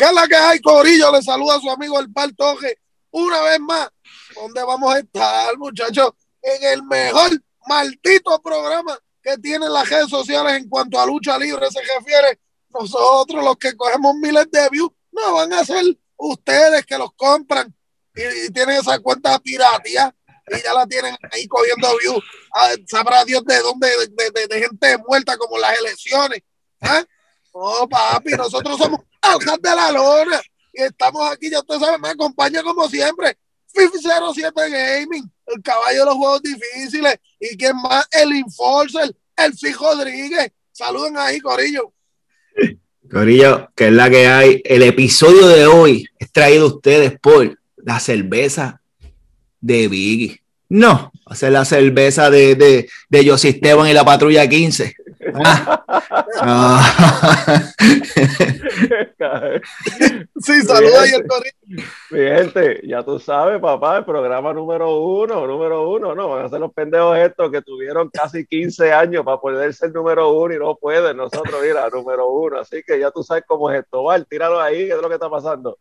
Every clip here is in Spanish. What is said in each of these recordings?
¿Qué es la que hay, Corillo? Le saluda a su amigo el Toje una vez más. ¿Dónde vamos a estar, muchachos? En el mejor maldito programa que tienen las redes sociales en cuanto a lucha libre se refiere. Nosotros, los que cogemos miles de views, no van a ser ustedes que los compran y, tienen esa cuenta piratía y ya la tienen ahí cogiendo views. Ah, sabrá Dios de dónde, de, gente muerta como las elecciones. ¿Ah? No, papi, nosotros somos Aljas de la Lona estamos aquí, ya usted sabe, me acompaña como siempre. FIFA 07 Gaming, el caballo de los juegos difíciles. ¿Y quién más? El Enforcer, el Fijo Rodríguez. Saluden ahí, Corillo. Corillo, que es la que hay. El episodio de hoy es traído a ustedes por la cerveza de Biggie. No, hacer la cerveza de, de, de Esteban y la patrulla 15. Ah. sí, saluda ahí el. Mi gente, ya tú sabes, papá, el programa número uno, número uno, no, van a ser los pendejos estos que tuvieron casi 15 años para poder ser número uno y no pueden nosotros mira, número uno. Así que ya tú sabes cómo es esto. Val, tíralo ahí, ¿qué es lo que está pasando?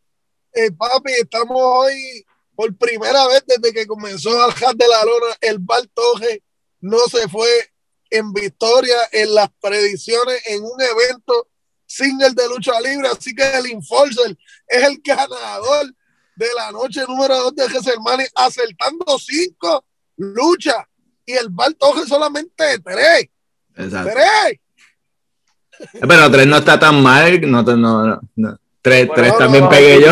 Eh, papi, estamos hoy por primera vez desde que comenzó el Hat de la Lona, el Baltoje no se fue en victoria en las predicciones en un evento single de lucha libre. Así que el Enforcer es el ganador de la noche número 2 de Gesselmani, acertando cinco luchas y el Baltoje solamente tres. Exacto. Tres. Pero tres no está tan mal, no, no, no. Tres, tres también pegué yo.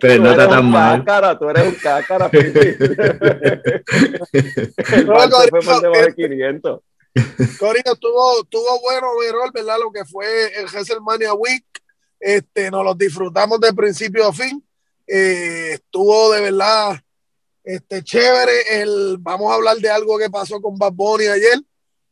Tres no está tan mal. Cácara, tú eres un cácara. Corina, estuvo, estuvo bueno, ¿verdad? Lo que fue el WrestleMania Week. Este, nos lo disfrutamos de principio a fin. Eh, estuvo de verdad este, chévere. El, vamos a hablar de algo que pasó con Bad Bunny ayer.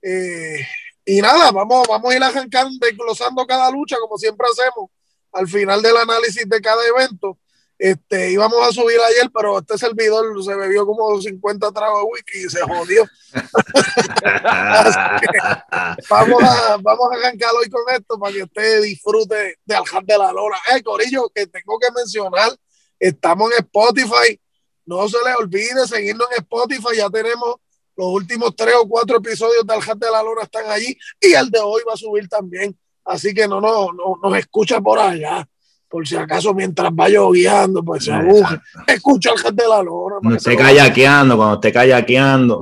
Eh, y nada, vamos, vamos a ir arrancando, desglosando cada lucha, como siempre hacemos, al final del análisis de cada evento. Este, íbamos a subir ayer, pero este servidor se bebió como 50 tragos de whisky y se jodió. vamos, a, vamos a arrancar hoy con esto para que usted disfrute de Aljar de la Lora. Eh, Corillo, que tengo que mencionar, estamos en Spotify. No se les olvide seguirnos en Spotify, ya tenemos los últimos tres o cuatro episodios del Hat de la Lona están allí y el de hoy va a subir también. Así que no, no, no nos escucha por allá. Por si acaso mientras vaya guiando, pues se aguja. Escucha Hat de la Lona. Cuando esté kayakeando, cuando esté kayakeando.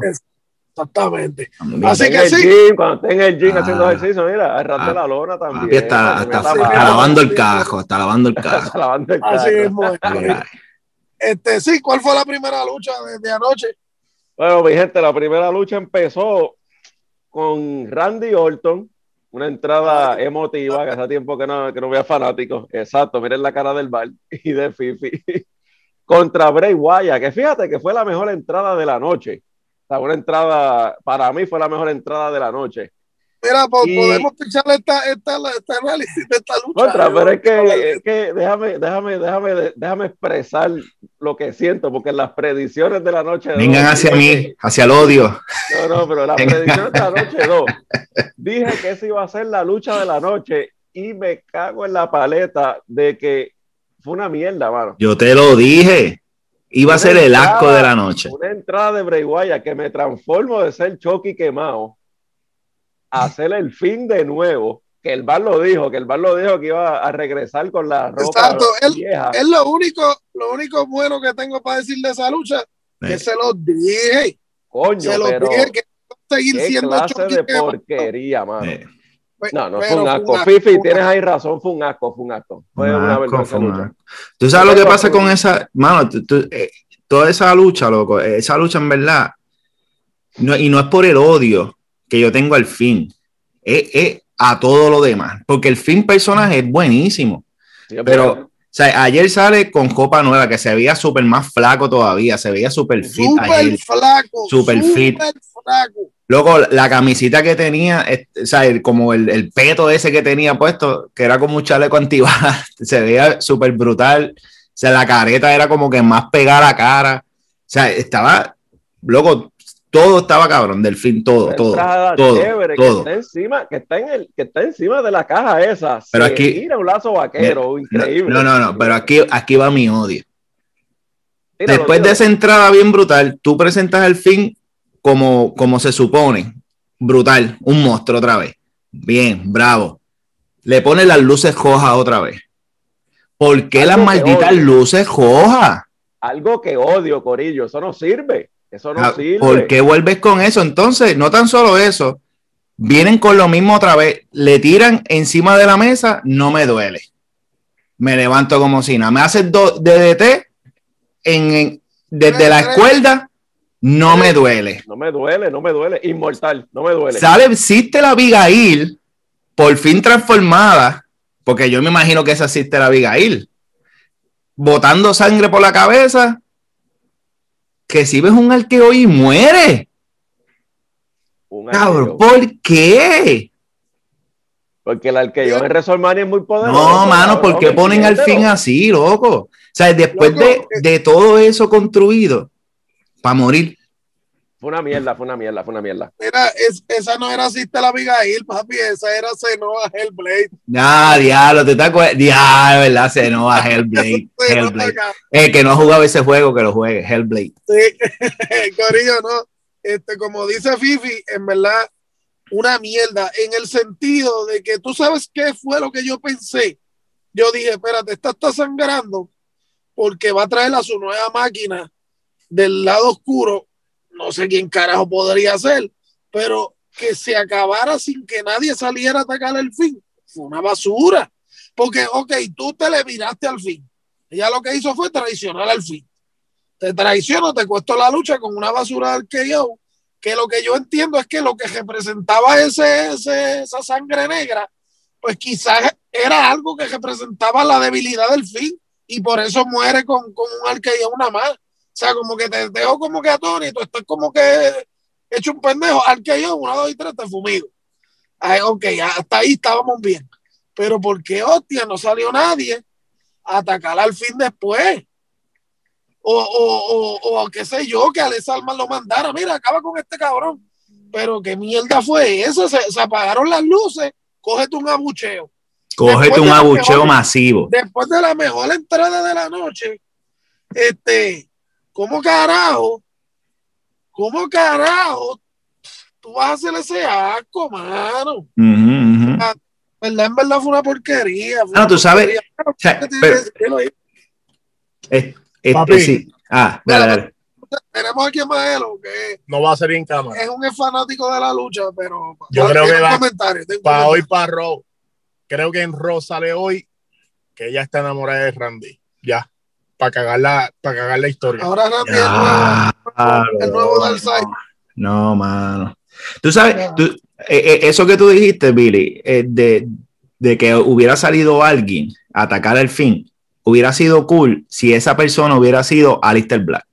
Exactamente. Así que sí. Gym, cuando esté en el gym haciendo ah. ejercicio, mira, Hat de la Lona también. Está, está, está, lavando el cajo, está lavando el cajo. está lavando el cajo. Así mismo. Este, sí, ¿cuál fue la primera lucha de, de anoche? Bueno, mi gente, la primera lucha empezó con Randy Orton, una entrada emotiva, que hace tiempo que no, que no veía fanáticos. Exacto, miren la cara del bar y de Fifi. Contra Bray Wyatt, que fíjate que fue la mejor entrada de la noche. La una entrada, para mí fue la mejor entrada de la noche. Mira, podemos pichar esta, esta, esta, análisis de esta lucha. Otra, pero es que, es que déjame, déjame, déjame, déjame expresar lo que siento, porque las predicciones de la noche. Vengan hacia mí, hacia el odio. No, no, pero las predicciones de la noche dos. Dije que esa iba a ser la lucha de la noche y me cago en la paleta de que fue una mierda, mano. Yo te lo dije. Iba a ser el asco de la noche. Una entrada de Bray Wyatt que me transformo de ser Chucky quemado hacer el fin de nuevo. Que el bar lo dijo, que el bar lo dijo que iba a regresar con la ropa Exacto. Es lo único, lo único bueno que tengo para decir de esa lucha, que se lo dije. Coño, se lo dije que seguir siendo clase de porquería, mano. Pues, no, no fue un asco. Fifi, tienes ahí razón, fue un asco, fue un asco. Fue una vergüenza lucha. Tú sabes lo que pasa con esa, mano, eh, toda esa lucha, loco, esa lucha en verdad, y no es por el odio, que yo tengo al fin. Es, a todo lo demás. Porque el fin personaje es buenísimo. pero, o sea, ayer sale con copa nueva, que se veía súper más flaco todavía, se veía súper fit. Súper flaco. Súper fit. Luego, la camisita que tenía, o sea, como el, el, peto ese que tenía puesto, que era como un chaleco antibalas, se veía súper brutal. O sea, la careta era como que más pegada a la cara. O sea, estaba, luego, todo estaba cabrón, del fin, todo, todo, todo, chévere, todo. Que está encima, que está en el, que está encima de la caja esa. Pero aquí mira un lazo vaquero, increíble. No, no, no, pero aquí, aquí va mi odio. Después de esa entrada bien brutal, tú presentas el fin como, como se supone, brutal, un monstruo otra vez. Bien, bravo. Le pone las luces rojas otra vez. ¿Por qué las malditas luces rojas? Algo que odio, Corillo, eso no sirve. Eso no ah, sirve. ¿Por qué vuelves con eso? Entonces, no tan solo eso, vienen con lo mismo otra vez, le tiran encima de la mesa, no me duele. Me levanto como si nada. Me haces DDT en, desde la escuela, no me duele. No me duele, no me duele. Inmortal, no me duele. Sale, existe la Abigail, por fin transformada, porque yo me imagino que esa existe la Abigail botando sangre por la cabeza, que si ves un arqueo y muere. Cabrón, ¿por qué? Porque el arqueo en WrestleMania es muy poderoso. No, mano, ¿por qué ponen al fin así, loco? O sea, después de, eh, de todo eso construido, para morir, fue una mierda, fue una mierda, fue una mierda. Mira, esa no era Sister la Abigail, papi, esa era Senova Hellblade. Ah, diablo, te estás Diablo, ¿verdad? Senova Hellblade. Hellblade. El que no ha jugado ese juego, que lo juegue, Hellblade. Sí, Corillo, ¿no? Este, como dice Fifi, en verdad, una mierda, en el sentido de que tú sabes qué fue lo que yo pensé. Yo dije, espérate, esta está sangrando porque va a traer a su nueva máquina del lado oscuro no sé quién carajo podría ser, pero que se acabara sin que nadie saliera a atacar el fin, fue una basura. Porque, ok, tú te le miraste al fin. Ella lo que hizo fue traicionar al fin. Te traiciono, te cuesta la lucha con una basura del que yo, que lo que yo entiendo es que lo que representaba ese, esa sangre negra, pues quizás era algo que representaba la debilidad del fin y por eso muere con, con un arqueo una más. O sea, como que te dejo como que atónito, estás como que hecho un pendejo, al que yo, una, dos y tres, te fumigo. Ay, ok, hasta ahí estábamos bien. Pero ¿por qué, hostia, no salió nadie a atacar al fin después? O, o, o, o qué sé yo, que Alex Alman lo mandara, mira, acaba con este cabrón. Pero qué mierda fue eso, se, apagaron las luces, cógete un abucheo. Cógete un abucheo masivo. Después de la mejor entrada de la noche, este, ¿Cómo carajo? ¿Cómo carajo? Tú vas a hacer ese asco, mano. verdad, en verdad fue una porquería. no, tú sabes. este, sí. Ah, dale, dale. Tenemos aquí a Maelo que no va a ser en cámara. Es un fanático de la lucha, pero yo creo que va para hoy para Ro. Creo que en Ro sale hoy que ella está enamorada de Randy. Ya para cagar la, para cagar la historia. Ahora rápido el nuevo Darkseid. No, mano. Tú sabes, tú, eh, eh, eso que tú dijiste, Billy, eh, de, de, que hubiera salido alguien a atacar al fin, hubiera sido cool si esa persona hubiera sido Alistair Black.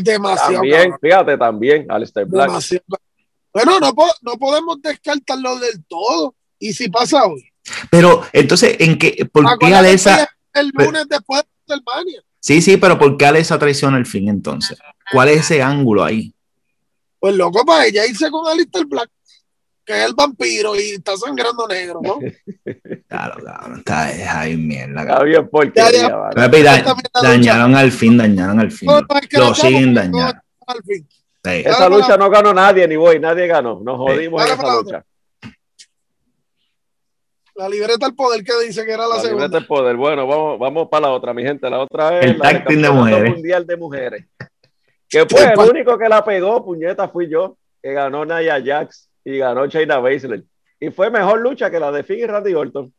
Demasiado. También, fíjate, también, Alistair Black. Bueno, no, no podemos descartarlo del todo. ¿Y si pasa hoy? Pero entonces, ¿en qué? ¿Por qué Alessa? El lunes después de WrestleMania. Sí, sí, pero ¿por qué Alexa traiciona el fin entonces? ¿Cuál es ese ángulo ahí? Pues loco, para ella irse con Alistair Black, que es el vampiro y está sangrando negro, ¿no? claro, claro, está ahí mierda. Está bien porque dañaron al fin, dañaron al fin. Lo siguen dañando. Esa lucha no ganó nadie, ni voy, nadie ganó. Nos jodimos en esa lucha. La libreta del poder que dice que era la, segunda. La libreta del poder. Bueno, vamos, vamos para la otra, mi gente. La otra es el la de mujeres. mundial de mujeres. Que fue el único que la pegó, puñeta, fui yo, que ganó Naya Jax y ganó Shayna Baszler. Y fue mejor lucha que la de Finn y Randy Orton.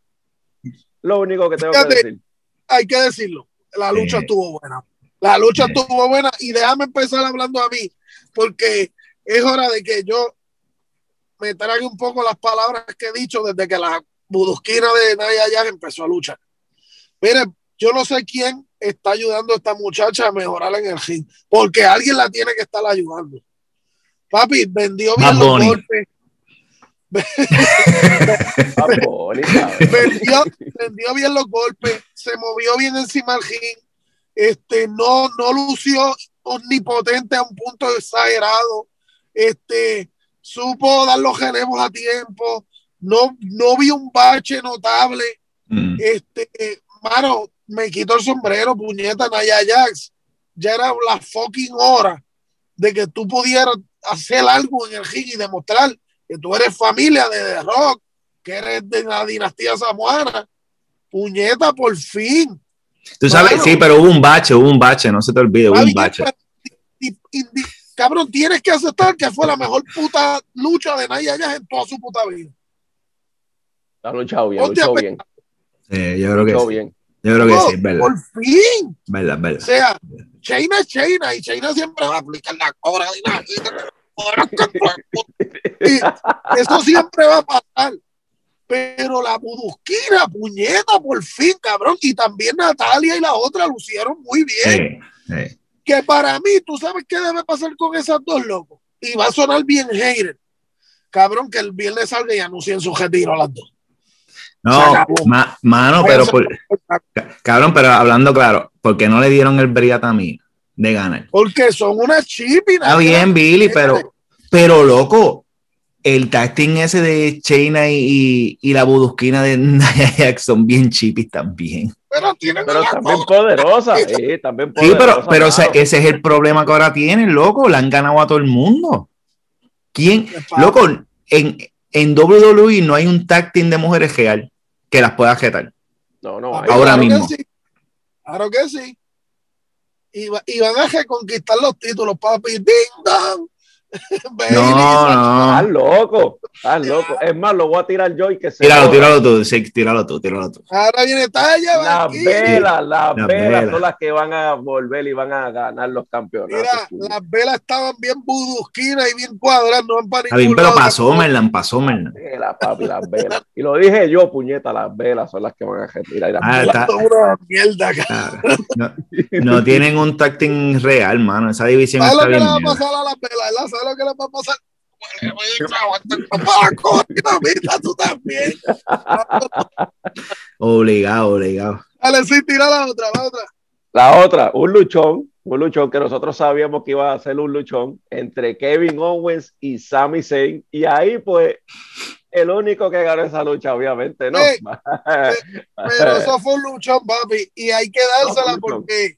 Lo único que tengo que decir. Hay que decirlo. La lucha estuvo buena. La lucha estuvo buena. Y déjame empezar hablando a mí, porque es hora de que yo me trague un poco las palabras que he dicho desde que la Budusquina de Naya ya empezó a luchar. Mire, yo no sé quién está ayudando a esta muchacha a mejorar en el ring, porque alguien la tiene que estar ayudando. Papi, vendió bien los golpes. vendió, vendió, bien los golpes, se movió bien encima del ring, este, no, no lució omnipotente a un punto exagerado, este, supo dar los relevos a tiempo, no, no vi un bache notable, Mm. este, mano, me quito el sombrero, puñeta, Naya Jax, ya era la fucking hora de que tú pudieras hacer algo en el ring y demostrar que tú eres familia de The Rock, que eres de la dinastía samoana, puñeta, por fin. Tú sabes, sí, pero hubo un bache, hubo un bache, no se te olvide, hubo un bache. pero- y- y- y- cabrón, tienes que aceptar que fue la mejor puta lucha de Naya Jax en toda su puta vida. Ha luchado bien, luchado a bien. Sí, yo creo que sí. bien. Yo creo que No, sí, verdad. Por fin. Verdad, O verdad. sea, China es China y China siempre va a aplicar la cobra dinastía. Y Eso siempre va a pasar. Pero la budusquina, puñeta, por fin, cabrón. Y también Natalia y la otra lucieron muy bien. Sí, sí. Que para mí, tú sabes qué debe pasar con esas dos locos. Y va a sonar bien hater. Cabrón, que el viernes salga y anuncien su retiro a las dos. No, ma- mano, pero por- ca- cabrón, pero hablando claro, porque no le dieron el Briatamina de ganar? Porque son unas chipinas. Está bien, Billy, pero, pero loco, el tacting ese de Chaina y, y, y la budusquina de Nia Jax son bien chipis también. Pero tienen Pero la también poderosa, sí, también Sí, poderosa. pero, pero ese, claro. ese es el problema que ahora tienen, loco. Le han ganado a todo el mundo. ¿Quién? Loco, en, en WWE no hay un tag team de mujeres real que las pueda jetar. No, no, Papi, hay- Ahora claro que mismo. sí. Claro que sí. Y, va- y van a reconquistar los títulos, papi. Ding dong. Bailey, No, Estás no. loco, estás loco. Es más, lo voy a tirar yo y que se. Tíralo, tíralo tú, sí, tíralo tú, tíralo tú. Ahora viene Talla. Las velas, las Las velas son las que van a volver y van a ganar los campeonatos. Mira, las velas estaban bien budusquinas y bien cuadradas, no van para ningún pero pasó, Merlan, pasó, Merlan. velas, papi, las velas. Y lo dije yo, puñeta, las velas son las que van a retirar. Las Ah, está- una mierda. Claro. No, no tienen un team real, mano. Esa división ¿Sabes está lo que bien. le va a pasar a las velas? ¿Verdad? ¿Sabes lo que le va a pasar? Mira, tú también. Obligado, obligado. Dale, sí, tira la otra, la otra. La otra, un luchón, un luchón que nosotros sabíamos que iba a ser un luchón entre Kevin Owens y Sami Zayn. Y ahí, pues, el único que ganó esa lucha, obviamente, ¿no? Ey. Pero eso fue un luchón, papi. Y hay que dársela No, porque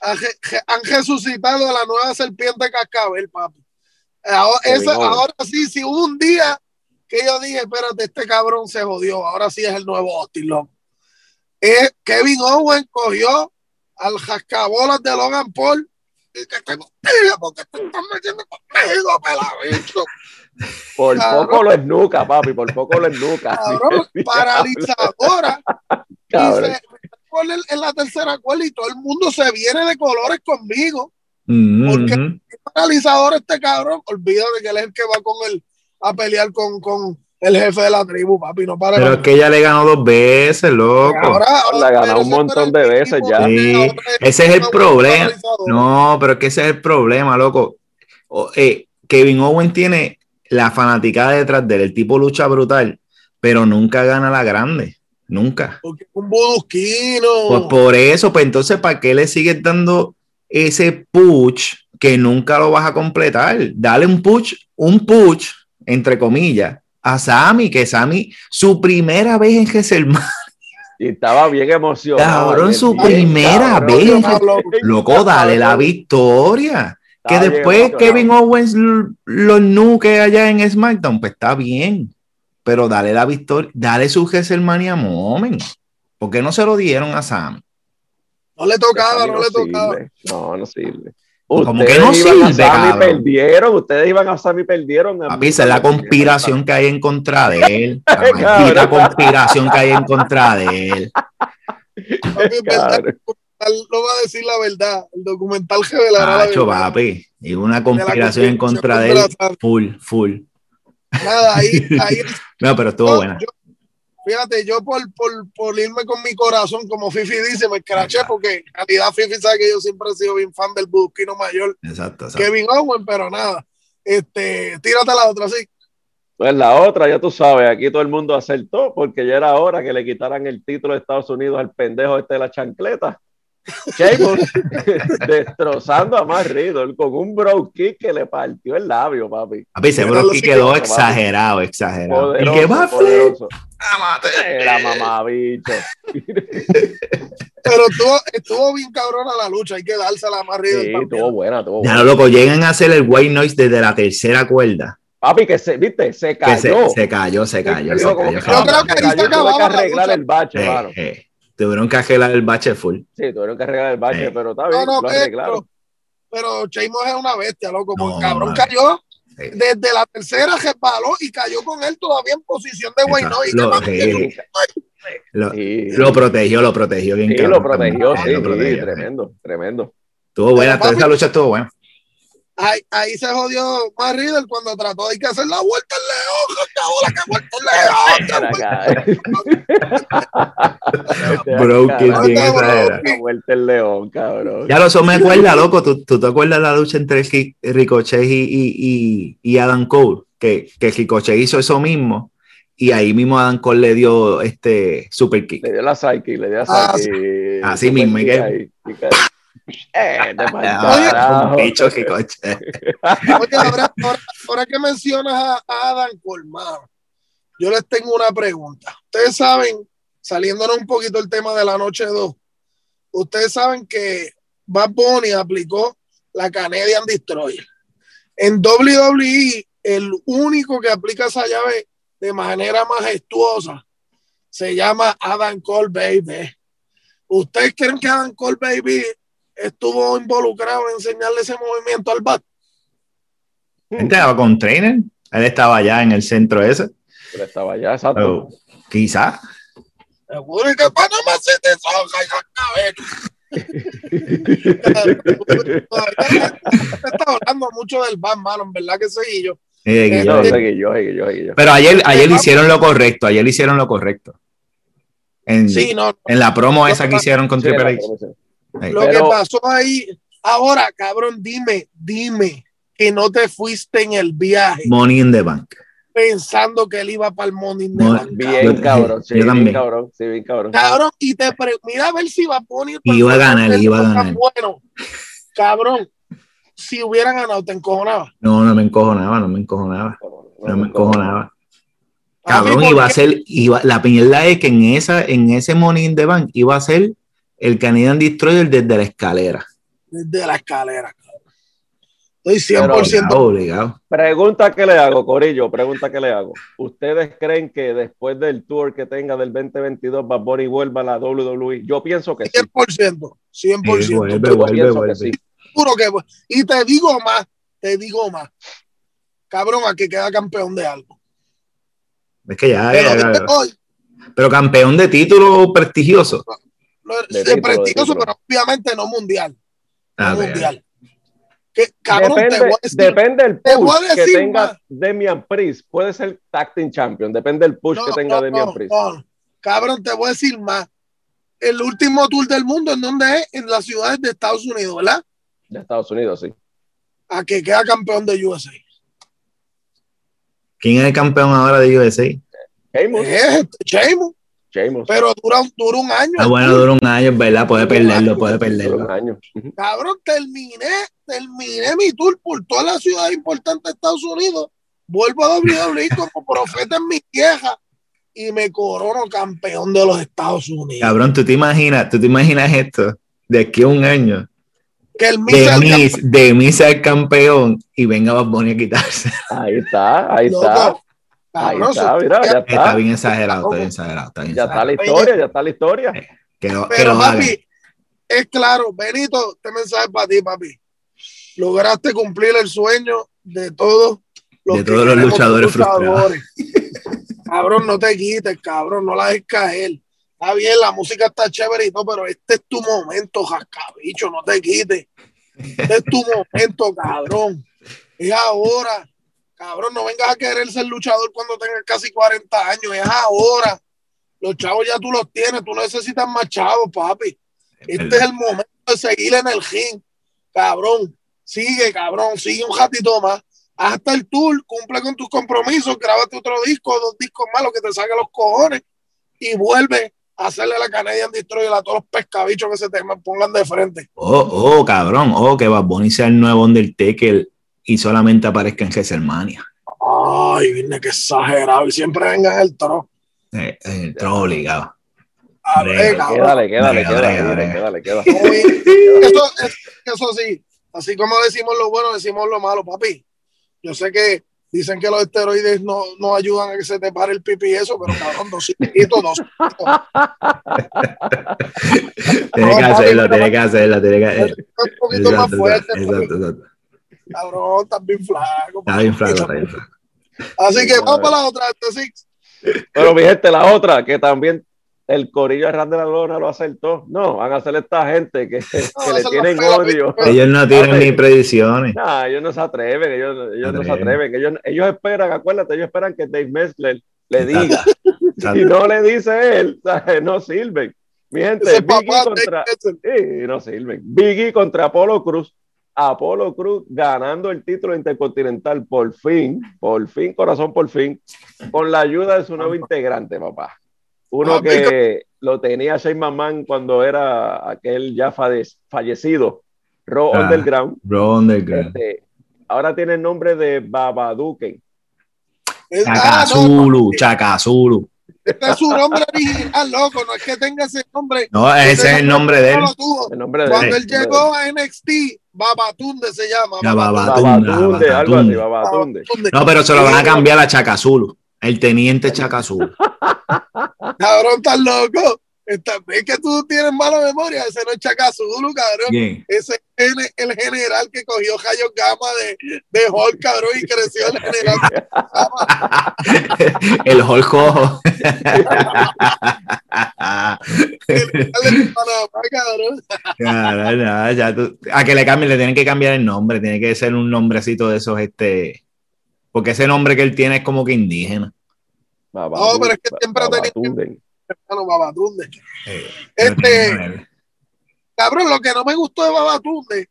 han resucitado a la nueva serpiente cascabel, papi. Ahora, esa- ahora sí, si hubo un día que yo dije, espérate, este cabrón se jodió. Ahora sí es el nuevo Austin. Eh, Kevin Owens cogió al jascabolas de Logan Paul y que te contigo porque te estás metiendo conmigo, pelabicho. Por Cabrón. poco lo esnuca, papi, por poco lo esnuca. Cabrón, paralizadora. y Cabrón. se pone en la tercera cuerda y todo el mundo se viene de colores conmigo. Mm, ¿Por qué? ujú. Paralizador este cabrón. Olvídate que él es el que va con él a pelear con, con el jefe de la tribu, papi. No para Pero es que ella le ganó dos veces, loco. ahora, La ganó un montón de el veces ya. Sí, ahora ese es el problema. No, pero es que ese es el problema, loco. Eh, Kevin Owen tiene la fanaticada detrás de él. El tipo lucha brutal, pero nunca gana la grande. Nunca. Porque es un budusquino. Pues por eso, pues entonces, ¿para qué le sigues dando ese push que nunca lo vas a completar? Dale un push, un push, entre comillas, a Sammy, que Sammy, su primera vez en WrestleMania, Y estaba bien emocionado. Cabrón, su bien primera cabrón. vez. Loco, dale la victoria. Que después. Kevin Owens l- lo nuque allá en SmackDown, pues está bien. Pero dale la victoria, dale su WrestleMania moment. ¿Por qué no se lo dieron a Sammy? No le tocaba, no le tocaba. sirve. No, no sirve. Como que no iban a sirve, Sammy, perdieron. Ustedes iban a Sammy, perdieron. Papi, esa es la conspiración que hay en contra de él. La conspiración que hay en contra de él. Papi, no va a decir la verdad. El documental revelará la Macho, verdad. papi. Y una conspiración en contra de él. Full, full. Nada, ahí, ahí No, pero estuvo buena. yo- fíjate, yo por, por, por irme con mi corazón, como Fifi dice, me escraché porque en realidad Fifi sabe que yo siempre he sido bien fan del Busquino Mayor, Exacto, exacto. Kevin Owen, pero nada. Este, tírate la otra, sí. Pues la otra, ya tú sabes, aquí todo el mundo acertó porque ya era hora que le quitaran el título de Estados Unidos al pendejo este de la chancleta. Sheamus destrozando a Matt Riddle con un bro kick que le partió el labio, papi. Papi, ese bro kick quedó exagerado, exagerado. Poderoso, ¿Y qué más poderoso. Amate. Era mamá bicho. Pero estuvo, estuvo bien cabrona la lucha, hay que dársela a más Sí, Riddle también. estuvo buena, estuvo Ya buena. lo loco, llegan a hacer el white noise desde la tercera cuerda. Papi, que se, viste, se cayó. se cayó, se cayó, se Yo cayó. creo que ahí se acababa que la arreglar el bache, Eh, mano. eh, Tuvieron que arreglar el bache full. Sí, tuvieron que arreglar el bache, Eh. pero está bien, no, lo que- arreglaron. pero Sheamus es una bestia, loco, porque No, cabrón man. cayó Sí. desde la tercera, resbaló y cayó con él todavía en posición de. Y Lo- sí. Lo, Sí, lo protegió, lo protegió bien. sí, cabrón lo protegió, también. sí, lo sí, protegió, tremendo, tremendo. Estuvo buena, Pero, toda papi- esa lucha estuvo buena. Ahí, ahí se jodió más Riddle cuando trató de que hacer la vuelta al león, la vuelta al león. Bro, qué Carajo, bien esa era. La vuelta el león, cabrón. Ya lo eso me acuerda, loco. ¿Tú, tú te acuerdas la lucha entre Ricochet y, y, y, y Adam Cole? Que, que Ricochet hizo eso mismo. Y ahí mismo Adam Cole le dio este super kick. Le dio la psyche, le dio la Ah, psyche. Así mismo, que- y que- Eh, te. Oye, ahora, ahora- ahora que mencionas a, a Adam Colmar, yo les tengo una pregunta. Ustedes saben, saliéndonos un poquito el tema de la noche 2, ustedes saben que Bad Bunny aplicó la Canadian Destroyer. En WWE, el único que aplica esa llave de manera majestuosa se llama Adam Cole Baby. ¿Ustedes creen que Adam Cole Baby estuvo involucrado en enseñarle ese movimiento al Bat? Estaba con Trainer. Él estaba allá en el centro ese. Pero estaba allá, exacto. Oh, quizá. Seguro que Panamá City son está hablando mucho del Batman, en verdad que sí, yo. Eh. Pero ayer, ayer hicieron lo correcto. Ayer hicieron lo correcto. En, Sí, no, en la promo esa que hicieron con Sí, Triple H. lo Pero- que pasó ahí. Ahora, cabrón, dime, dime que no te fuiste en el viaje Money in the Bank. pensando que él iba para el Money in the No, Bank, Bien, Yo- cabrón. Sí, yo también. cabrón. Sí, bien, cabrón. Cabrón, y te pre mira a ver si va a poner. Iba a ganar, iba a ganar. Bueno, cabrón, si hubieran ganado, te encojonaba. No, no me encojonaba, no me encojonaba. No me encojonaba. Cabrón, iba a ¿por ser, iba, la mierda es que en esa, en ese Money in the Bank iba a ser el Canadian Destroyer desde la escalera. Desde la escalera, cabrón. Estoy 100% Obligado, obligado. Pregunta que le hago, Corillo, pregunta que le hago. ¿Ustedes creen que después del tour que tenga del 2022 Bad Bunny vuelva a la WWE? Yo pienso que sí. 100%, 100%. Sí, vuelve, Yo vuelve, que sí. Juro que y te digo más, te digo más. Cabrón, a que queda campeón de algo. Es que ya, Pero ya- pero campeón de título prestigioso. Lo- De prestigioso, pero obviamente no mundial. A No ver. mundial. Que, cabrón, te Depende, voy a decir, depende del te voy push que tenga más. Demian Priest. Puede ser Tag Team Champion. Depende del push no, que tenga no, Demian no, Priest. no. Cabrón, te voy a decir más. El último tour del mundo, ¿en dónde es? En las ciudades de Estados Unidos, ¿verdad? De Estados Unidos, sí. A que queda campeón de USA. ¿Quién es el campeón ahora de USA? Sheamus. Este, Sheamus, Sheamus. pero dura, un- dura un año. Ah, bueno, dura un año, ¿verdad? Puede perderlo, puede un perderlo. año. Cabrón, terminé, terminé mi tour por todas las ciudades importantes de Estados Unidos. Vuelvo a WWE como profeta en mi vieja y me corono campeón de los Estados Unidos. Cabrón, ¿tú te imaginas, tú te imaginas esto? De aquí a un año. Que el De Miz mí, de mí ser campeón y venga Bad Bunny a quitarse. Ahí está, ahí Loco, está. Está, eso- mira, ya Está está. bien exagerado, está bien exagerado, está bien Ya está la historia, ya está la historia. Pero papi, es claro, Benito, este mensaje es para ti, papi. Lograste cumplir el sueño de todos De que todos los luchadores luchadores. cabrón, no te quites, cabrón, no la dejes caer. Está bien, la música está chévere y todo, pero este es tu momento, jascabicho, no te quites. Este es tu momento, cabrón. Es ahora. Cabrón, no vengas a querer ser luchador cuando tengas casi 40 años. Es ahora. Los chavos ya tú los tienes. Tú necesitas más chavos, papi. Este es el momento de seguir en el ring. Cabrón, sigue, cabrón, sigue un ratito más. Hasta el tour, cumple con tus compromisos, grábate otro disco, dos discos más, lo que te saque los cojones y vuelve hacerle la Canadian Destroyer a todos los pescabichos que se te pongan de frente. Oh, oh, cabrón. Oh, que Bad Bunny sea el nuevo Undertaker y solamente aparezca en WrestleMania. Ay, viene que exagerado. Y siempre venga en el tro. Eh, el tro obligado. A ver, Quédale, quédale, quédale, quédale, quédale. Eso, eso sí, así como decimos lo bueno, decimos lo malo, papi. Yo sé que dicen que los esteroides no, no ayudan a que se te pare el pipi y eso, pero cabrón, dos hijitos, dos Tiene que hacerlo, tiene que hacerlo, tiene que hacerlo. Un poquito más fuerte. Exacto, exacto. Cabrón, estás bien flaco. Está bien flaco, está bien flaco. Así que vamos para la otra, este Six. Pero mi gente, la otra, que también el corillo de Randy la Lona lo acertó. No, van a hacer esta gente que, que le tienen odio. Ellos no tienen ni predicciones. No, ellos no se atreven, ellos, ellos no se atreven. Ellos, ellos esperan, acuérdate, ellos esperan que Dave Messler le diga. Si no le dice él, ¿sabes? no sirven. Mi gente, Biggie contra. Sí, no sirven. Biggie contra Apolo Cruz. Apolo Cruz ganando el título intercontinental por fin, por fin, corazón, por fin, con la ayuda de su nuevo integrante, papá. Uno que lo tenía Shane McMahon cuando era aquel ya falle- fallecido, Raw Ah. Underground. Bro Underground. Este, ahora tiene el nombre de Babaduken. Es- ah, Chacazulu, Chacazulu. Este es su nombre original, loco. No es que tenga ese nombre. No, ese es el nombre de él. El nombre de Cuando él. él llegó a NXT, Babatunde se llama. Ya, Baba- Babatunde, algo así, Babatunde. Babatunde. Babatunde. No, pero se lo van a cambiar a Chacazulu. El teniente Chacazulu. Cabrón, tan loco. Es que tú tienes mala memoria. Ese no es Chacazulu, cabrón. Bien. Ese es el, el general que cogió Jayo Gama de, de Hulk, cabrón, y creció el general. El Hulk cojo. El general de Panamá, cabrón. Ya, ya, ya tú- a que le cambien, le tienen que cambiar el nombre, tiene que ser un nombrecito de esos, este, porque ese nombre que él tiene es como que indígena. No, pero es que siempre ha tenido- Babatunde. Hermano, Babatunde. Eh, Este, cabrón, lo que no me gustó de Babatunde,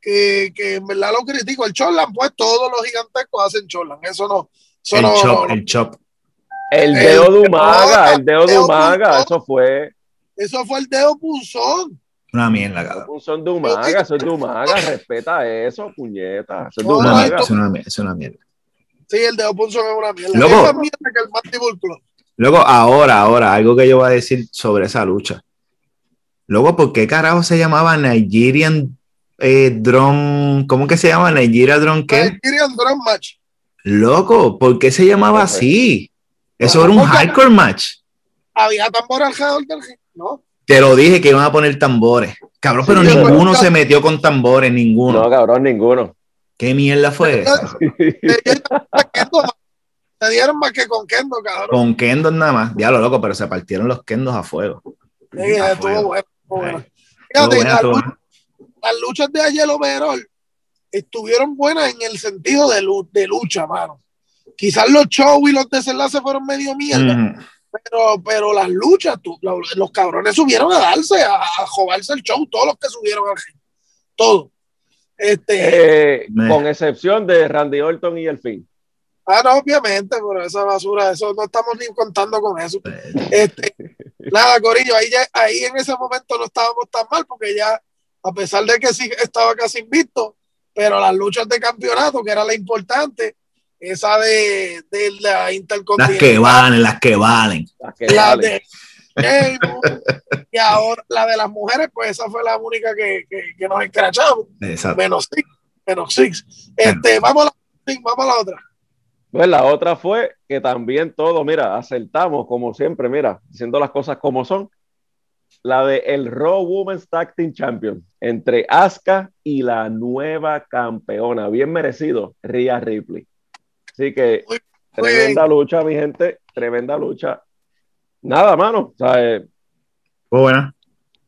que, que en verdad lo critico, el Chorlan, pues todos los gigantescos hacen Chorlan. Eso no. Eso el no, chop, no- el chop. El dedo de Umaga, el dedo de Umaga, eso fue. eso fue el dedo punzón. Una mierda, cabrón. Son de Umaga, eso es de Umaga, respeta eso, puñeta. Eso es de Umaga. mierda, es una mierda, es una mierda. Sí, el dedo punzón es una mierda. Loco. Es más mierda que el Mandible Claw. Luego, ahora, ahora, algo que yo voy a decir sobre esa lucha. Luego, ¿por qué carajo se llamaba Nigerian eh, Drum? ¿Cómo que se llama? Nigeria Drum qué? Nigerian Drum Match. Loco, ¿por qué se llamaba así? Eso era un hardcore match. Había tambor alrededor del ring, ¿no? Te lo dije que iban a poner tambores. Cabrón, pero Sí, pero- ninguno se metió con tambores, ninguno. No, cabrón, ninguno. ¿Qué mierda fue esa? Te dieron más que Kendo, con Kendo, cabrón. Con kendos nada más. Diablo, loco, pero se partieron los kendos a fuego. Sí, A estuvo fuego. bueno, Fíjate, buena, las, luchas, las luchas de ayer overall estuvieron buenas en el sentido de, lu- de lucha, mano. Quizás los shows y los desenlaces fueron medio mierda, pero, pero las luchas, tú- los, los cabrones subieron a darse, a, a jobarse el show, todos los que subieron al ring. Todos. Este, Eh, con excepción de Randy Orton y el fin. Ah, no, obviamente, pero esa basura, eso no estamos ni contando con eso. Este, nada, Corillo, ahí, ya- ahí en ese momento no estábamos tan mal porque ya, a pesar de que sí estaba casi invicto, pero las luchas de campeonato, que era la importante, esa de, de la Las Intercontinental, que valen, las que valen. Las que la valen. de Sheamus, y ahora la de las mujeres, pues esa fue la única que, que, que nos escrachamos, Exacto. menos six, menos six. Este, vamos a la, vamos a la otra. Pues la otra fue que también todo, mira, acertamos como siempre, mira, diciendo las cosas como son. La de el Raw Women's Tag Team Champion entre Asuka y la nueva campeona, bien merecido, Rhea Ripley. Así que Muy tremenda lucha, mi gente, tremenda lucha. Nada, mano, o sea, eh, buena.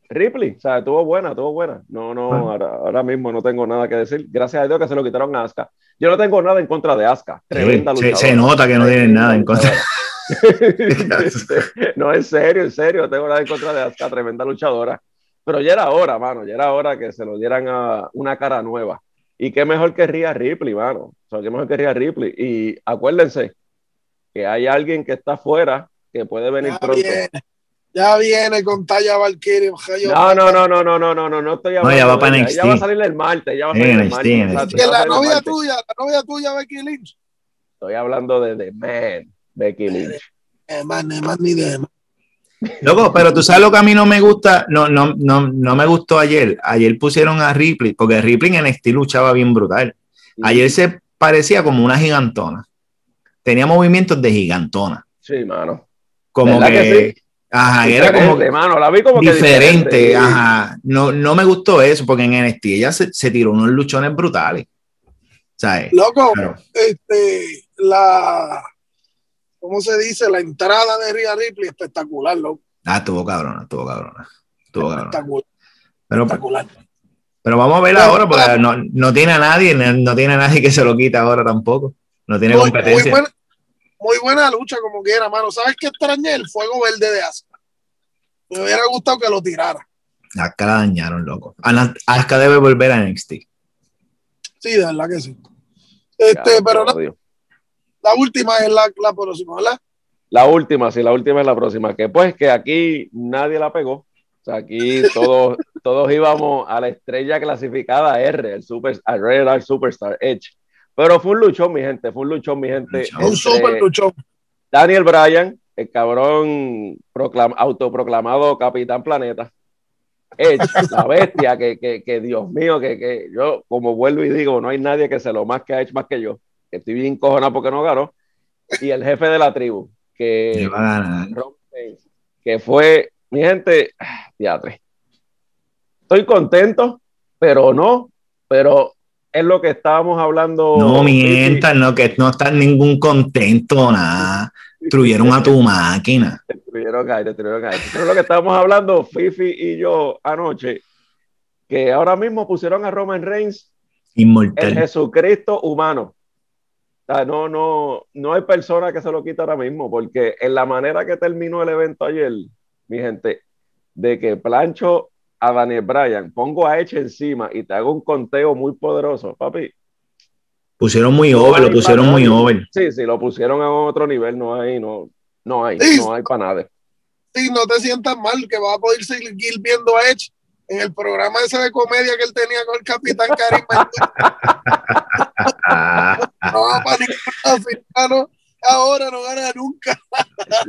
Ripley, o sea, estuvo buena, estuvo buena. No, no, Ah. ahora, ahora mismo no tengo nada que decir. Gracias a Dios que se lo quitaron a Asuka. Yo no tengo nada en contra de Asuka. Tremenda Sí, se, luchadora. se nota que no tienen nada en contra. no, en serio, en serio, no tengo nada en contra de Asuka, tremenda luchadora. Pero ya era hora, mano, ya era hora que se lo dieran a una cara nueva. Y qué mejor que Rhea Ripley, mano. O sea, qué mejor que Rhea Ripley. Y acuérdense que hay alguien que está afuera que puede venir pronto. Ya viene con talla Valkyrie. No, no, no, no, no, no, no, no, no estoy hablando. No, ya va para NXT. Ya va a salir el martes, ya va a salir el martes. la novia tuya, la novia tuya, Becky Lynch. Estoy hablando de The Man, Becky Lynch. Eh, man, man, ni de Loco, pero tú sabes lo que a mí no me gusta, no, no, no, no me gustó ayer. Ayer pusieron a Ripley, porque Ripley en NXT luchaba bien brutal. Ayer se parecía como una gigantona. Tenía movimientos de gigantona. Sí, mano. Como que, Ajá, era como, la vi como diferente, ajá. No, no me gustó eso, porque en NXT ella se, se tiró unos luchones brutales. ¿Sabes? Loco, este, la, ¿cómo se dice? La entrada de Rhea Ripley espectacular, loco. Ah, estuvo cabrona, estuvo cabrona. Estuvo espectacular. Pero, espectacular. Pero vamos a ver ahora, porque no, no, tiene a nadie, no, tiene a nadie que se lo quita ahora tampoco. No tiene competencia muy buena lucha como quiera, mano. ¿Sabes qué extrañé? El fuego verde de Asuka. Me hubiera gustado que lo tirara. Acá la dañaron, loco. Asuka debe volver a NXT. Sí, de verdad que sí. Este, pero la, la última es la, la próxima, ¿verdad? La última, sí, la última es la próxima. Que pues que aquí nadie la pegó. O sea, aquí todos, todos íbamos a la estrella clasificada R, el super, a Red Superstar Edge. Pero fue un luchón, mi gente, fue un luchón, mi gente. Un super luchón. Daniel Bryan, el cabrón autoproclamado Capitán Planeta. Edge, la bestia, que, que, que, Dios mío, que, que, yo, como vuelvo y digo, no hay nadie que se lo más que ha hecho más que yo. Estoy bien cojonado porque no ganó. Y el jefe de la tribu, que, que fue, mi gente, teatro. Estoy contento, pero no, pero es lo que estábamos hablando. No mientan, no, que no están ningún contento, nada. Destruyeron a tu máquina. Destruyeron a destruyeron a lo que estábamos hablando, Fifi y yo anoche, que ahora mismo pusieron a Roman Reigns Inmortal. el Jesucristo humano. O sea, no, no, no hay persona que se lo quita ahora mismo, porque en la manera que terminó el evento ayer, mi gente, de que Plancho a Daniel Bryan, pongo a Edge encima y te hago un conteo muy poderoso, papi. Pusieron muy over, lo pusieron muy over. Sí, sí, lo pusieron a otro nivel, no hay, no, no hay, no hay para nada. Sí, no te sientas mal que vas a poder seguir viendo a Edge en el programa ese de comedia que él tenía con el Capitán Karim. no va para ningún ahora no gana nunca.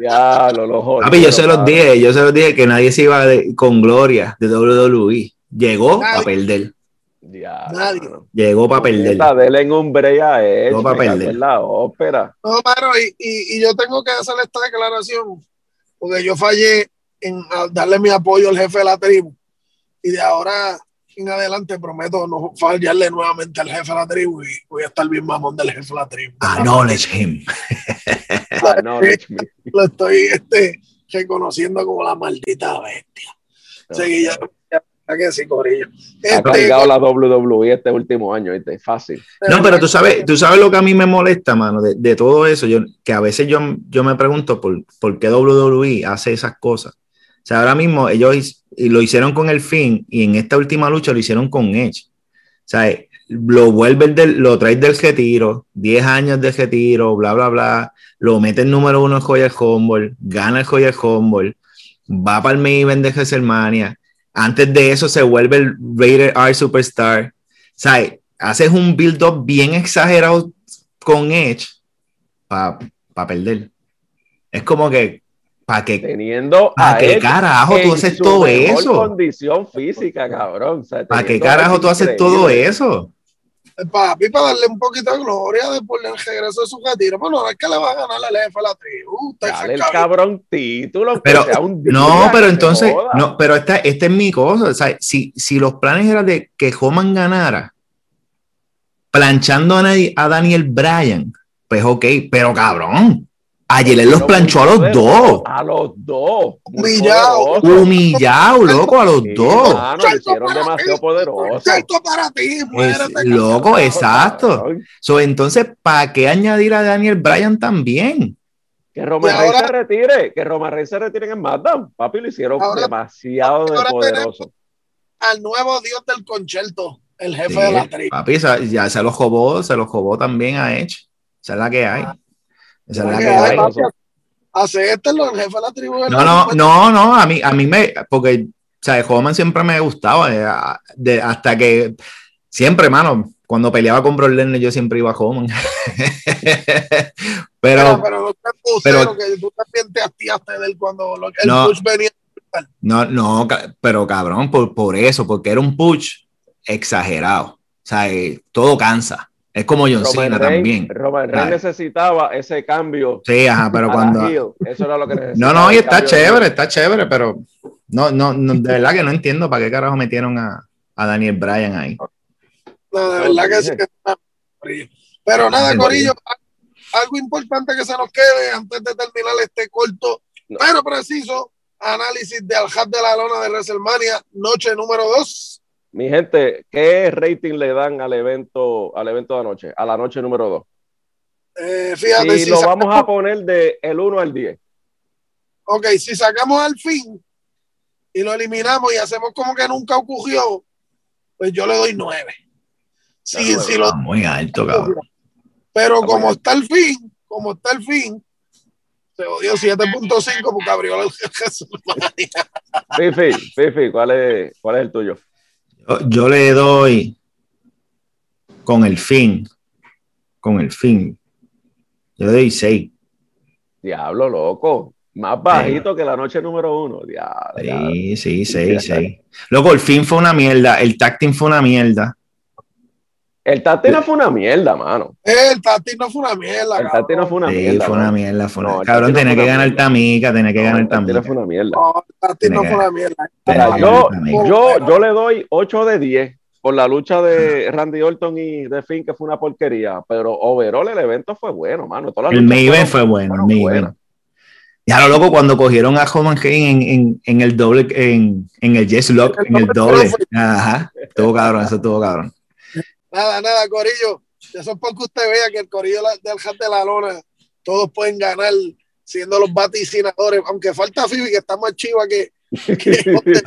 Ya, lo, lo Papi, yo se los dije, yo se los dije que nadie se iba con gloria de WWE. Llegó a perder. Ya, nadie. Llegó para perder. Dele en un brea Llegó para perder. la ópera. No, pero y, y, y, yo tengo que hacer esta declaración porque yo fallé en darle mi apoyo al jefe de la tribu. Y de ahora en adelante prometo no fallarle nuevamente al jefe de la tribu y voy a estar bien mamón del jefe de la tribu. Acknowledge him. Acknowledge me. Lo estoy este, reconociendo como la maldita bestia. Sí, ya, ya, que sí, Corillo. Este, ha cargado la WWE este último año, este, fácil. No, pero tú sabes, tú sabes lo que a mí me molesta, mano, de, de todo eso, yo, que a veces yo, yo me pregunto por, por qué WWE hace esas cosas. Sea, ahora mismo ellos lo hicieron con el fin y en esta última lucha lo hicieron con Edge. O sea, lo vuelven del, lo trae del retiro, 10 años de retiro, bla, bla, bla, lo mete en número uno en Joya Humboldt, gana el Joya Humboldt, va para el main de WrestleMania, antes de eso se vuelve el Raider R Superstar. O sea, haces un build-up bien exagerado con Edge para perder. Es como que ¿Para qué? Teniendo ¿Para qué carajo tú haces todo eso? condición física, cabrón. ¿Para qué carajo tú haces todo eso? Papi, para darle un poquito de gloria después del regreso de su retiro. Bueno, no es que le va a ganar la jefe a la tribu. Dale el cabrón título. Pero, no, pero entonces, no, pero esta, esta es mi cosa. O sea, si, si los planes eran de que Homan ganara, planchando a, a Daniel Bryan, pues ok, pero cabrón, Ayer él los planchó a los dos. A los dos. Humillado. Humillado, loco, a los dos. lo hicieron demasiado poderoso. para ti, loco, exacto. So, entonces, ¿para qué añadir a Daniel Bryan también? Que Roman Reigns se retire, que Roman Reigns se retire en SmackDown. Papi, lo hicieron demasiado poderoso. Al nuevo dios del concierto, el jefe de la tribu. Papi, ya se lo jobó, se lo jobó también a Edge. Esa es la que hay. Esa es la que hay. acéptenlo, el jefe de la tribu. No, no, no, no, a mí, a mí me, porque, o sea, Homan siempre me gustaba, eh, de, hasta que, siempre, mano, cuando peleaba con Brock Lesnar yo siempre iba a Homan. pero, pero, no pero, que tú también te hastiaste de él cuando el no, push venía. No, no, pero cabrón, por, por eso, porque era un push exagerado. O sea, eh, todo cansa. Es como John Cena también. Roman Reigns necesitaba ese cambio. Sí, ajá, pero cuando. Eso era lo que necesitaba. No, no, y está chévere, está chévere, pero no, no, no, de verdad que no entiendo para qué carajo metieron a, a Daniel Bryan ahí. No, de verdad que sí Pero nada, Corillo, algo importante que se nos quede antes de terminar este corto, pero preciso análisis de Al de la Lona de WrestleMania, noche número 2 mi gente, ¿qué rating le dan al evento, al evento de anoche, a la noche número 2? Eh, fíjate, y lo vamos a poner de el 1 al 10. Ok, si sacamos al fin y lo eliminamos y hacemos como que nunca ocurrió, pues yo le doy 9. Sí, sí, lo... Muy alto, cabrón. Pero como está el fin, como está el fin, se odió 7.5 porque abrió Jesús. Fifi, Fifi, ¿cuál es, ¿cuál es el tuyo? Yo le doy con el fin, con el fin. Yo le doy 6. Diablo, loco. Más bajito que la noche número uno. sí, sí, 6, 6. Loco, el fin fue una mierda. El tacting fue una mierda. El tacting no fue una mierda, mano. El tacting no fue una mierda. El tacting no fue una mierda. Sí, fue una mierda. Fue una... cabrón, tenía que ganar Tamica, tenía que ganar Tamica. El fue una mierda. No, el no fue una mierda. Yo, yo, yo le doy 8 de 10 por la lucha de Randy Orton y de Finn, que fue una porquería. Pero overall el evento fue bueno, mano. el main fue bueno, el main Ya lo loco cuando cogieron a Homan Kane en, en, en, el doble, en, en el Yes Lock, en el doble. Ajá, estuvo cabrón, eso estuvo cabrón. Nada, nada, Corillo. Eso es porque usted vea que el Corillo del Hat de la Lona, todos pueden ganar siendo los vaticinadores, aunque falta Fibi, que está más chiva que.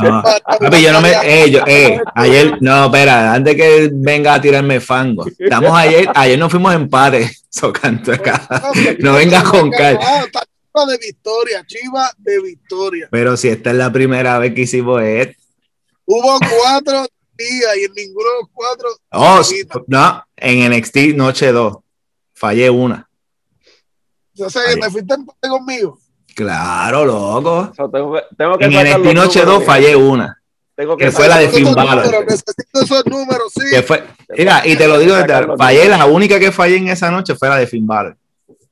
no, yo no me. Eh, eh, ayer, no, espera, antes que venga a tirarme fango. Estamos ayer, ayer nos fuimos empate, socando acá. No venga con cal. de victoria, chiva de victoria. Pero si esta es la primera vez que hicimos esto. Hubo cuatro y en ninguno de los cuatro. Oh, no, en NXT Noche 2. Fallé una. Yo sé que te fuiste empate conmigo. Claro, loco. tengo que, tengo que en NXT Noche 2 fallé una. Tengo que, fue la de Finn Balor. Necesito esos números, sí. Que fue, mira, y te lo digo, fallé, la única que fallé en esa noche fue la de Finn Balor.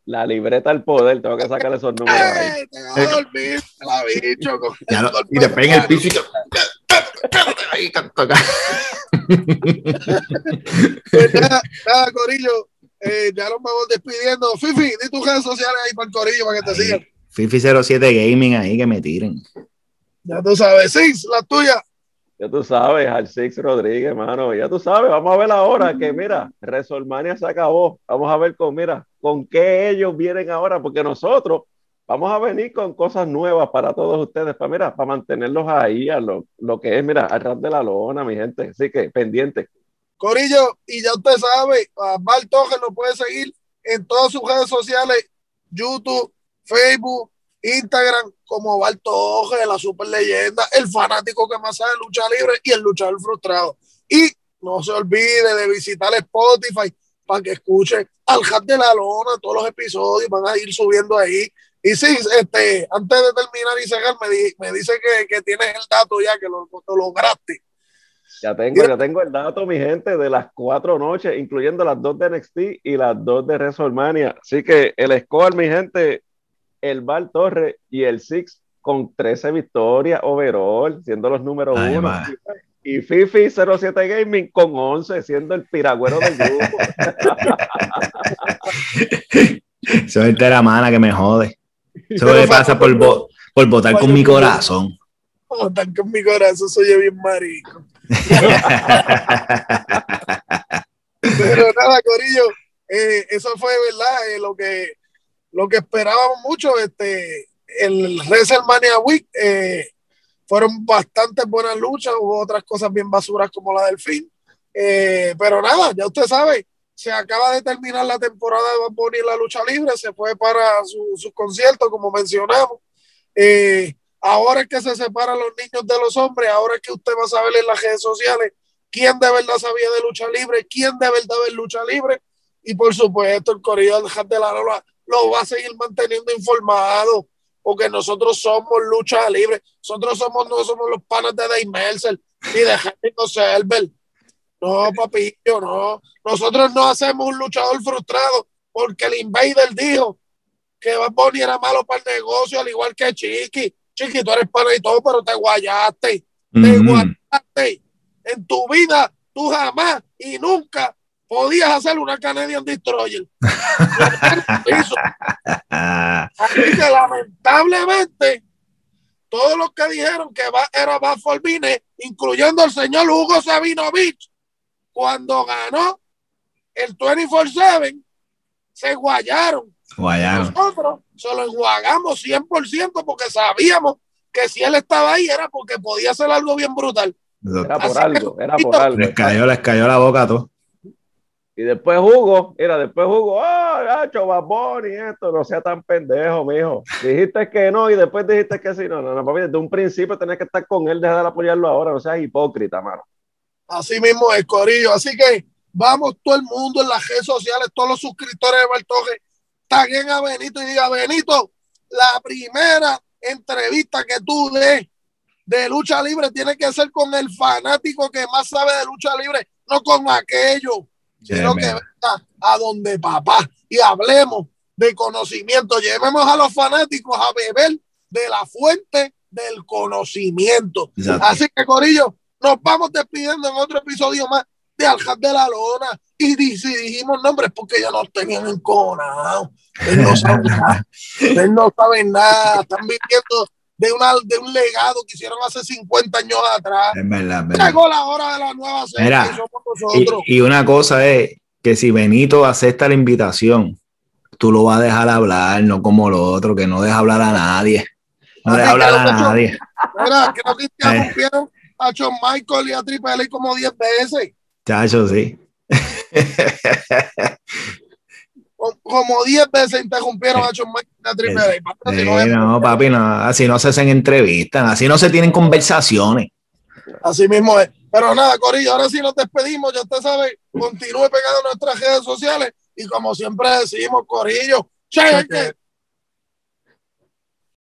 La libreta del poder, tengo que sacar esos números ahí. Te vas a dormir, la bicho. y después en el piso pues nada, nada, Corillo. Eh, ya nos vamos despidiendo. Fifi, di tus redes sociales ahí para el Corillo para que te sigan. Fifi07 Gaming ahí que me tiren. Ya tú sabes, Six, la tuya. Ya tú sabes, al Six Rodríguez, mano. Ya tú sabes, vamos a ver ahora que, mira, Resolmania se acabó. Vamos a ver con, mira, con qué ellos vienen ahora, porque nosotros vamos a venir con cosas nuevas para todos ustedes, para, mira, para mantenerlos ahí a lo, lo que es, mira, al ras de la lona, mi gente. Así que pendiente. Corillo, y ya usted sabe, a Bartoje lo puede seguir en todas sus redes sociales, YouTube, Facebook, Instagram, como Bartoje, la super leyenda, el fanático que más sabe lucha libre y el luchador frustrado. Y no se olvide de visitar Spotify para que escuche al Hat de la Lona, todos los episodios van a ir subiendo ahí y sí, este, antes de terminar y cerrar, me, me dice que, que, tienes el dato ya, que lo, lo lograste. Ya tengo, ya tengo el dato, mi gente, de las cuatro noches, incluyendo las dos de NXT y las dos de WrestleMania. Así que el score, mi gente, el Val Torre y el Six con 13 victorias overall, siendo los números uno. Y Fifi 07 Gaming con 11, siendo el piragüero del grupo. Soy la mana que me jode. Eso me pasa por, por votar con mi corazón. Votar con mi corazón, soy bien marico. Pero nada, Corillo, eh, eso fue verdad eh, lo que lo que esperábamos mucho. Este, el WrestleMania Week eh, fueron bastante buenas luchas, hubo otras cosas bien basuras como la del fin. pero nada, ya usted sabe, se acaba de terminar la temporada de Bad en la lucha libre, se fue para su, su concierto, como mencionamos. Eh, ahora es que se separan los niños de los hombres, ahora es que usted va a saber en las redes sociales quién de verdad sabía de lucha libre, quién de verdad ve lucha libre, y por supuesto el corrido de la Lola lo va a seguir manteniendo informado, porque nosotros somos lucha libre, nosotros somos, no somos los panas de Dave Mercer ni de Henry Server. No, papillo, no. Nosotros no hacemos un luchador frustrado porque el Invader dijo que Bad Bunny era malo para el negocio, al igual que Chiqui. Chiqui, tú eres pana y todo, pero te guayaste. Te guayaste. En tu vida, tú jamás y nunca podías hacer una Canadian Destroyer. Así que lamentablemente, todos los que dijeron que era Bad Forbine, incluyendo el señor Hugo Sabinovich, cuando ganó el 24-7, se guayaron. guayaron. Nosotros se lo enjuagamos 100% porque sabíamos que si él estaba ahí era porque podía hacer algo bien brutal. Era por algo, era por algo. Les cayó, les cayó la boca a todos. Y después Hugo, mira, después Hugo, ah, oh, babón y esto, no sea tan pendejo, mijo. Dijiste que no y después dijiste que sí. No, no, no, papi, desde un principio tenés que estar con él, dejar de apoyarlo ahora, no seas hipócrita, mano. Así mismo es, Corillo. Así que vamos todo el mundo en las redes sociales, todos los suscriptores de Bartoje, taguen a Benito y diga, Benito, la primera entrevista que tú des de lucha libre tiene que ser con el fanático que más sabe de lucha libre, no con aquello, sino que venga a donde papá y hablemos de conocimiento. Llevemos a los fanáticos a beber de la fuente del conocimiento. Así que, Corillo, nos vamos despidiendo en otro episodio más de Aljaz de la Lona. Y si dijimos nombres porque ya nos tenían enconados. Él no saben nada. Él no saben nada. Están viviendo de, una, de un legado que hicieron hace 50 años atrás. Es verdad, Llegó la hora de la nueva serie Mira, y, y, una cosa es que si Benito acepta la invitación, tú lo vas a dejar hablar, no como lo otro, que no deja hablar a nadie. No deja hablar a nadie. Mira, que interrumpieron a John Michael y a Triple H como 10 veces. Chacho, sí. como 10 veces interrumpieron a John Michael y a Triple H. no, papi, no, así no se hacen entrevistas, así no se tienen conversaciones. Así mismo es. Pero nada, Corillo, ahora sí nos despedimos. Ya usted sabe, continúe pegando nuestras redes sociales y como siempre decimos, Corillo, cheque.